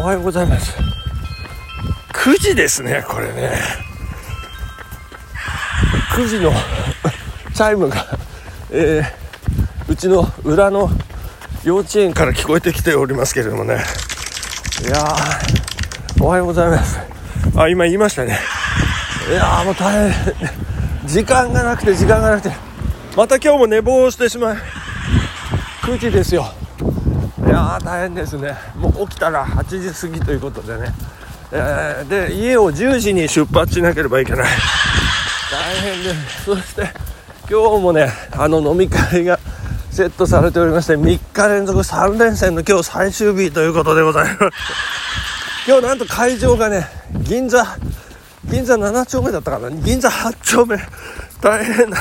おはようございます。9時ですねこれね。9時の チャイムが、えー、うちの裏の幼稚園から聞こえてきておりますけれどもね。いやーおはようございます。あ今言いましたね。いやーもう大変。時間がなくて時間がなくて。また今日も寝坊してしまい9時ですよ。やー大変ですね。もう起きたら8時過ぎということでね、えー、で家を10時に出発しなければいけない。大変です。そして今日もねあの飲み会がセットされておりまして3日連続3連戦の今日最終日ということでございます。今日なんと会場がね銀座銀座7丁目だったかな？銀座8丁目。大変な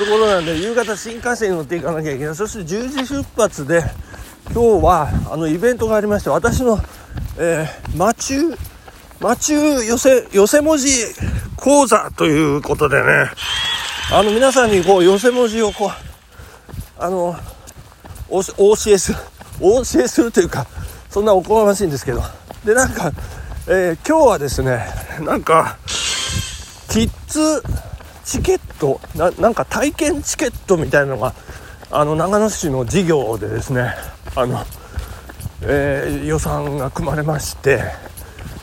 ところなんで夕方新幹線に乗っていかなきゃいけない。そして10時出発で今日はあのイベントがありまして私の、えー、マチューマチュー寄せ寄せ文字講座ということでね。あの皆さんにこう寄せ文字をこうあのお教えするお教えするというかそんなおこがましいんですけど。でなんか、えー、今日はですねなんかキッズチケットななんか体験チケットみたいなのがあの長野市の事業でですねあの、えー、予算が組まれまして、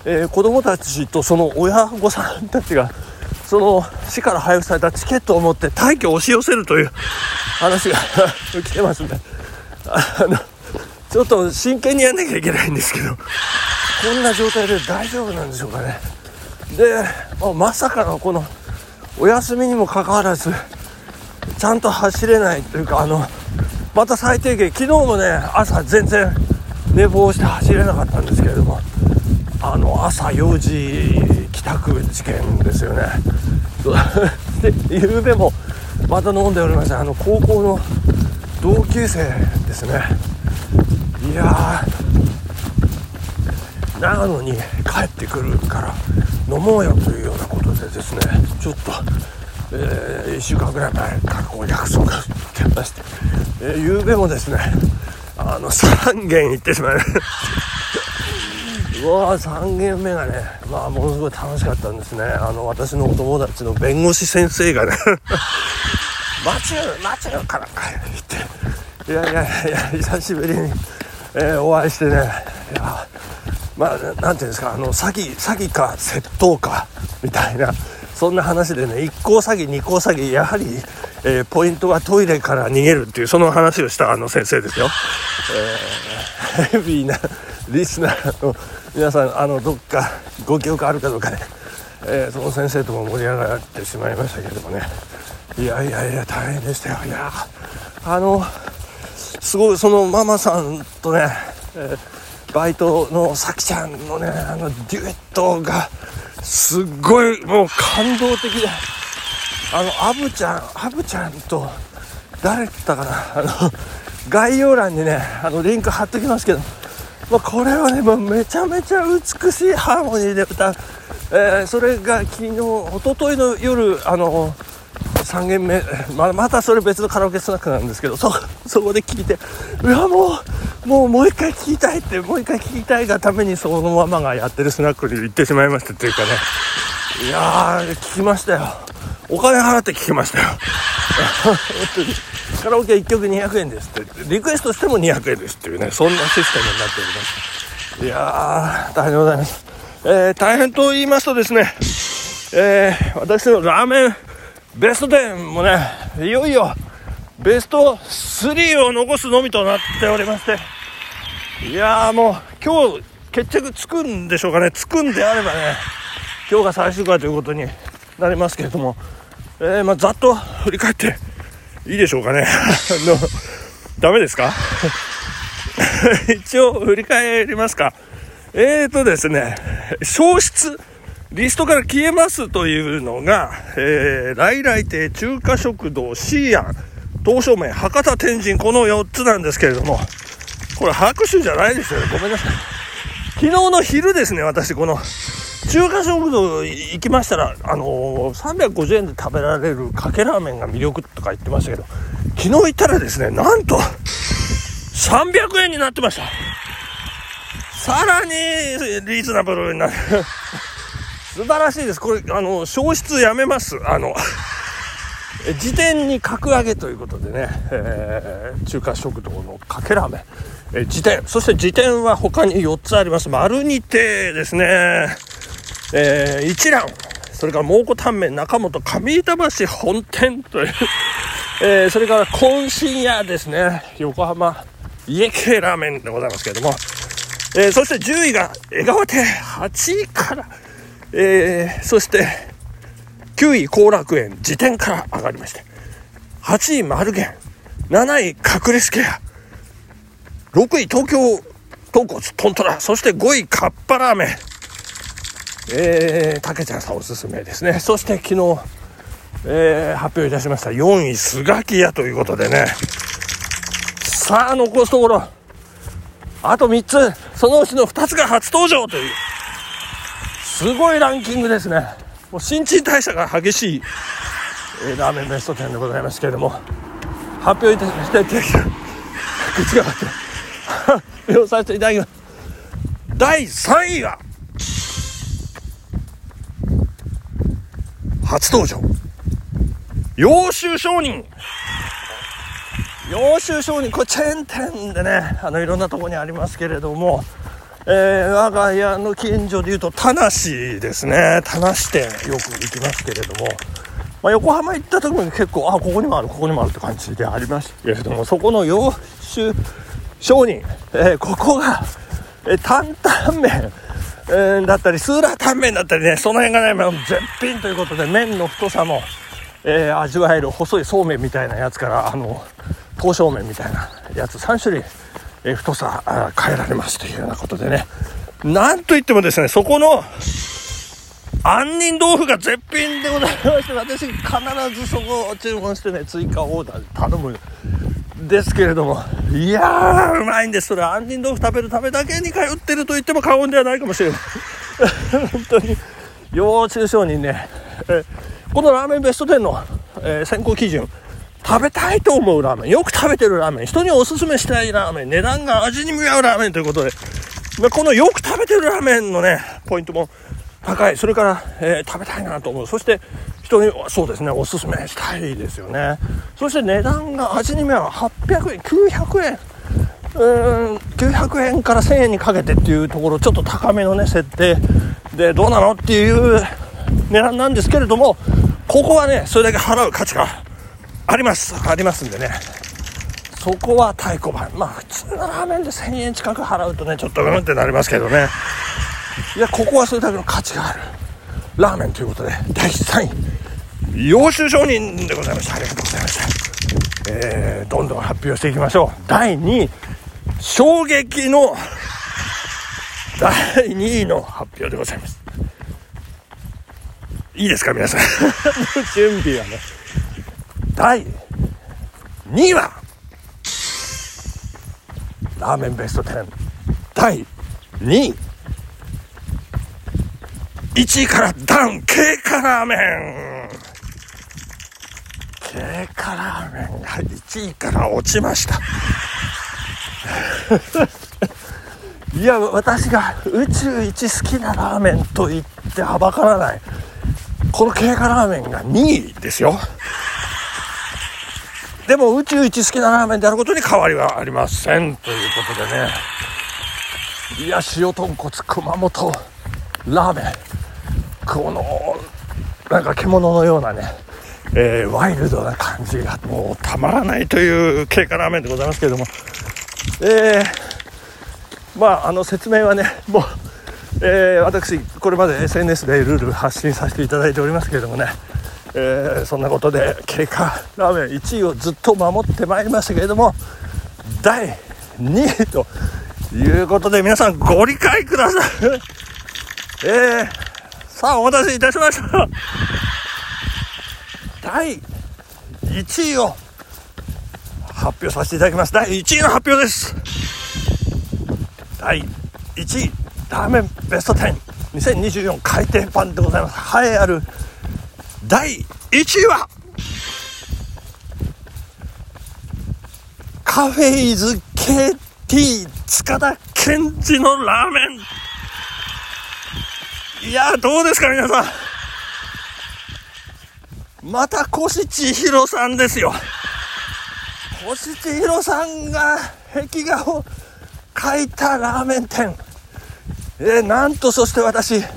えー、子どもたちとその親御さんたちがその市から配布されたチケットを持って退去を押し寄せるという話が 来てますんであのちょっと真剣にやんなきゃいけないんですけどこんな状態で大丈夫なんでしょうかね。でまさかのこのお休みにもかかわらずちゃんと走れないというかあのまた最低限昨日もね朝全然寝坊して走れなかったんですけれどもあの朝4時帰宅事件ですよね。で夕べもまた飲んでおりました。あの高校の同級生ですね。いや長野に帰ってくるから飲もうよというようなことでですね。ちょっと、えー、1週間ぐらい前からこう約束してまして、えー、夕べもですねあの3軒行ってしまいました。うわ3軒目がねまあものすごい楽しかったんですね。あの私のお友達の弁護士先生がね「マチューマチューから帰っていやいやいや久しぶりに、えー、お会いしてねいやまあ、なんていうんですか、あの、詐欺、詐欺か窃盗か、みたいな、そんな話でね、1項詐欺、2項詐欺、やはり、えー、ポイントはトイレから逃げるっていう、その話をしたあの先生ですよ。えー、ヘビーなリスナーの皆さん、あの、どっかご記憶あるかどうかね、えー、その先生とも盛り上がってしまいましたけれどもね、いやいやいや、大変でしたよ。いや、あの、すごい、そのママさんとね、えーバイトのさきちゃんのねあのデュエットがすっごいもう感動的であのアブちゃんアブちゃんと誰だったかなあの概要欄にねあのリンク貼っときますけど、まあ、これはねもうめちゃめちゃ美しいハーモニーで歌う、えー、それが昨日一昨日の夜あの3軒目ままたそれ別のカラオケスナックなんですけどそそこで聞いてうわもうもうもう一回聞きたいってもう一回聞きたいがためにそのままがやってるスナックに行ってしまいましたっていうかね。いやー聞きましたよ。お金払って聞きましたよ。カラオケ1曲200円ですって。リクエストしても200円ですっていうねそんなシステムになっております。いやー大変でございます、えー、大変と言いますとですね。えー、私のラーメンベスト10もねいよいよベスト3を残すのみとなっておりまして。いやーもう今日決着つくんでしょうかね。つくんであればね今日が最終回ということになりますけれども、えー、まあ、ざっと振り返っていいでしょうかね。のダメですか？一応振り返りますか。えーとですね消失リストから消えますというのが、えー、来来亭中華食堂シーアン東照明博多天神この4つなんですけれどもこれ拍手じゃないですよね。ごめんなさい。昨日の昼ですね、私、この、中華食堂行きましたら、あのー、350円で食べられるかけラーメンが魅力とか言ってましたけど、昨日行ったらですね、なんと、300円になってました。さらにリーズナブルになる素晴らしいですこれあの消失やめますあの時点に格上げということでね、えー、中華食堂のかけラーメン、えー、辞典そして辞典は他に4つあります。丸にてですね、えー、一蘭。それから蒙古タンメン。中本上板橋本店という。えー、それから渾身屋ですね。横浜。家系ラーメンでございますけれども、えー、そして10位が江川亭。8位から、えー、そして9位後楽園辞典から上がりまして。8位丸源7位隠れスケア。6位東京豚骨トントラそして5位かっぱラーメン。えー、たけちゃんさんおすすめですね。そして昨日、えー、発表いたしました4位スガキ屋ということでね。さあ残すところあと3つ。そのうちの2つが初登場というすごいランキングですね。もう新陳代謝が激しい、えー、ラーメンベスト10でございますけれども発表いたしていただき口が発表させていただきます。第3位は初登場。洋州商人。洋州商人。これチェーン店でねあのいろんなとこにありますけれども、えー、我が家の近所でいうと田無ですね。田無店よく行きますけれども、まあ、横浜行った時も結構あここにもあるここにもあるって感じでありましたけれどもそこの洋州商人、えー、ここが、えー、担々麺えー、だったり、スーラータンメンだったりね、その辺がね、絶品ということで、麺の太さも、えー、味わえる細いそうめんみたいなやつから、あの、刀削麺みたいなやつ3種類、え、太さ変えられますというようなことでね、なんといってもですね、そこの、杏仁豆腐が絶品でございまして、私必ずそこを注文してね、追加オーダーで頼むですけれども、いやー、うまいんです。それ、杏仁豆腐食べるためだけに通ってると言っても過言ではないかもしれない。本当に、要中小にね、えこのラーメンベスト10の、え、選考基準、食べたいと思うラーメン、よく食べてるラーメン、人におすすめしたいラーメン、値段が味に見合うラーメン。ということで、このよく食べてるラーメンのね、ポイントも高い。それから、えー、食べたいなと思う。そして、人にそうですね。おすすめしたいですよね。そして値段が味に目は800円900円。うーん900円から1000円にかけてっていうところ。ちょっと高めのね設定。でどうなのっていう値段なんですけれどもここはねそれだけ払う価値があります。ありますんでね。そこは太鼓判。まあ普通のラーメンで1000円近く払うとねちょっとうんってなりますけどね。いやここはそれだけの価値がある。ラーメンということで第3位。洋州商人でございました。ありがとうございました、えー、どんどん発表していきましょう。第2位。衝撃の第2位の発表でございます。いいですか皆さん。準備はね。第2位はラーメンベスト10第2位1位からダウン経過ラーメン。経過ラーメンが1位から落ちました。いや私が宇宙一好きなラーメンと言ってはばからない。この経過ラーメンが2位ですよ。でも宇宙一好きなラーメンであることに変わりはありませんということでね。いや塩豚骨熊本ラーメン。このなんか獣のようなね、えー、ワイルドな感じがもうたまらないという経過ラーメンでございますけれども、えー、まああの説明はねもう、えー、私これまで SNS でルール発信させていただいておりますけれどもね、えー、そんなことで経過ラーメン1位をずっと守ってまいりましたけれども第2位ということで皆さんご理解くださいえーさあ、お待たせいたしました。第1位を発表させていただきます。第1位の発表です。第1位、ラーメンベスト10、2024改訂版でございます。栄えある第1位は、カフェイズ KT 塚田ケンチのラーメン。いやどうですか皆さん。また越千尋さんですよ。越千尋さんが壁画を描いたラーメン店。えー、なんとそして私あ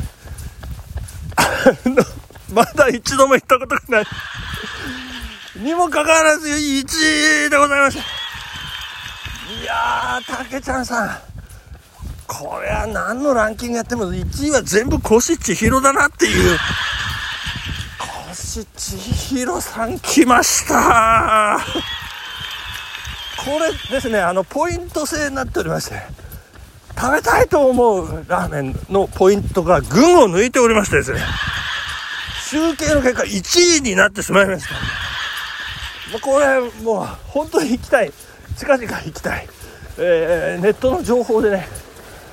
のまだ一度も行ったことがない。にもかかわらず1位でございました。いやーたけちゃんさん。これは何のランキングやっても1位は全部越千尋だなっていう。越千尋さん来ました。これですねあのポイント制になっておりまして食べたいと思うラーメンのポイントが群を抜いておりましてですね。集計の結果1位になってしまいました。もうこれもう本当に行きたい。近々行きたい、えー、ネットの情報でね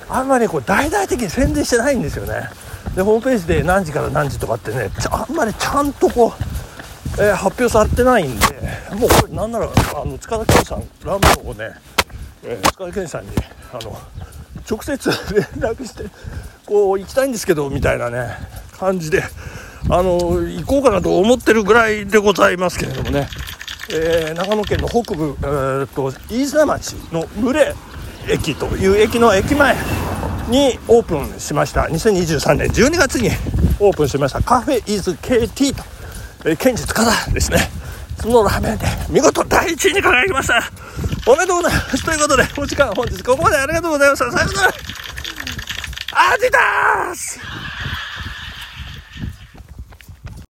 あんまりこう大々的に宣伝してないんですよね。でホームページで何時から何時とかってねあんまりちゃんとこう、えー、発表されてないんでもうこれなんならあの塚田健さんラーメンをね、えー、塚田健さんにあの直接連絡してこう行きたいんですけどみたいなね感じであの行こうかなと思ってるぐらいでございますけれどもね、えー、長野県の北部、えーと、飯綱町の牟礼駅という駅の駅前にオープンしました。2023年12月にオープンしました。カフェイズ KT と、えー、県実からですね。そのラーメンで見事第1位に輝きました。おめでとうございます。ということでお時間本日ここまでありがとうございました。さよなら。アディダース